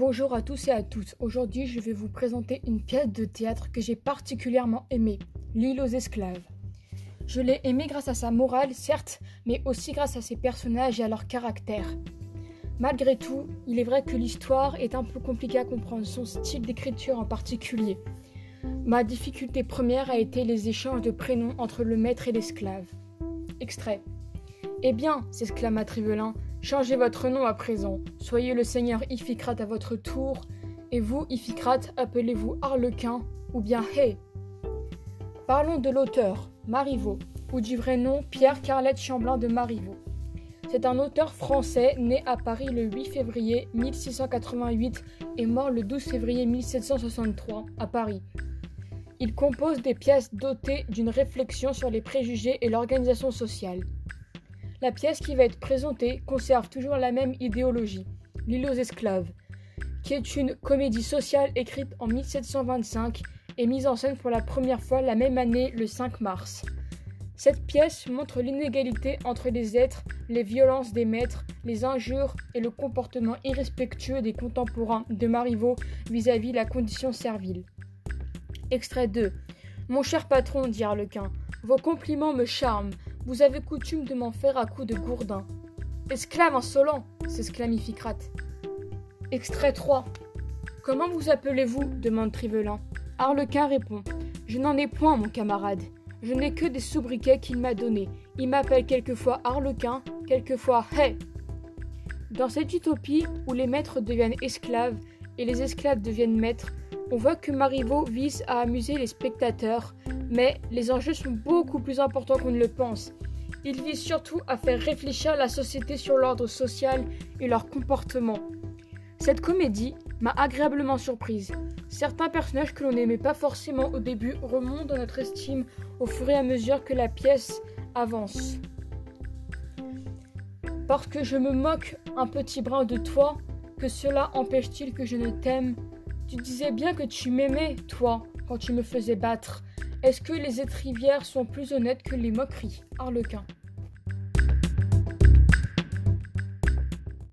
Bonjour à tous et à toutes. Aujourd'hui, je vais vous présenter une pièce de théâtre que j'ai particulièrement aimée, L'île aux esclaves. Je l'ai aimée grâce à sa morale, certes, mais aussi grâce à ses personnages et à leur caractère. Malgré tout, il est vrai que l'histoire est un peu compliquée à comprendre, son style d'écriture en particulier. Ma difficulté première a été les échanges de prénoms entre le maître et l'esclave. Extrait. Eh bien, s'exclama Trivelin, changez votre nom à présent. Soyez le seigneur Iphicrate à votre tour, et vous, Iphicrate, appelez-vous Harlequin ou bien Hey. Parlons de l'auteur, Marivaux, ou du vrai nom Pierre Carlette Chamblin de Marivaux. C'est un auteur français né à Paris le 8 février 1688 et mort le 12 février 1763 à Paris. Il compose des pièces dotées d'une réflexion sur les préjugés et l'organisation sociale. La pièce qui va être présentée conserve toujours la même idéologie, L'île aux esclaves, qui est une comédie sociale écrite en 1725 et mise en scène pour la première fois la même année le 5 mars. Cette pièce montre l'inégalité entre les êtres, les violences des maîtres, les injures et le comportement irrespectueux des contemporains de Marivaux vis-à-vis la condition servile. Extrait 2. Mon cher patron, dit Harlequin, vos compliments me charment. Vous avez coutume de m'en faire à coups de gourdin. Esclave insolent s'exclame Iphicrate. Extrait 3. Comment vous appelez-vous? demande Trivelin. Harlequin répond Je n'en ai point, mon camarade. Je n'ai que des sobriquets qu'il m'a donnés. Il m'appelle quelquefois Harlequin, quelquefois Hey. Dans cette utopie où les maîtres deviennent esclaves et les esclaves deviennent maîtres, on voit que Marivaux vise à amuser les spectateurs, mais les enjeux sont beaucoup plus importants qu'on ne le pense. Il vise surtout à faire réfléchir la société sur l'ordre social et leur comportement. Cette comédie m'a agréablement surprise. Certains personnages que l'on n'aimait pas forcément au début remontent dans notre estime au fur et à mesure que la pièce avance. Parce que je me moque un petit brin de toi, que cela empêche-t-il que je ne t'aime? Tu disais bien que tu m'aimais, toi, quand tu me faisais battre. Est-ce que les étrivières sont plus honnêtes que les moqueries, Harlequin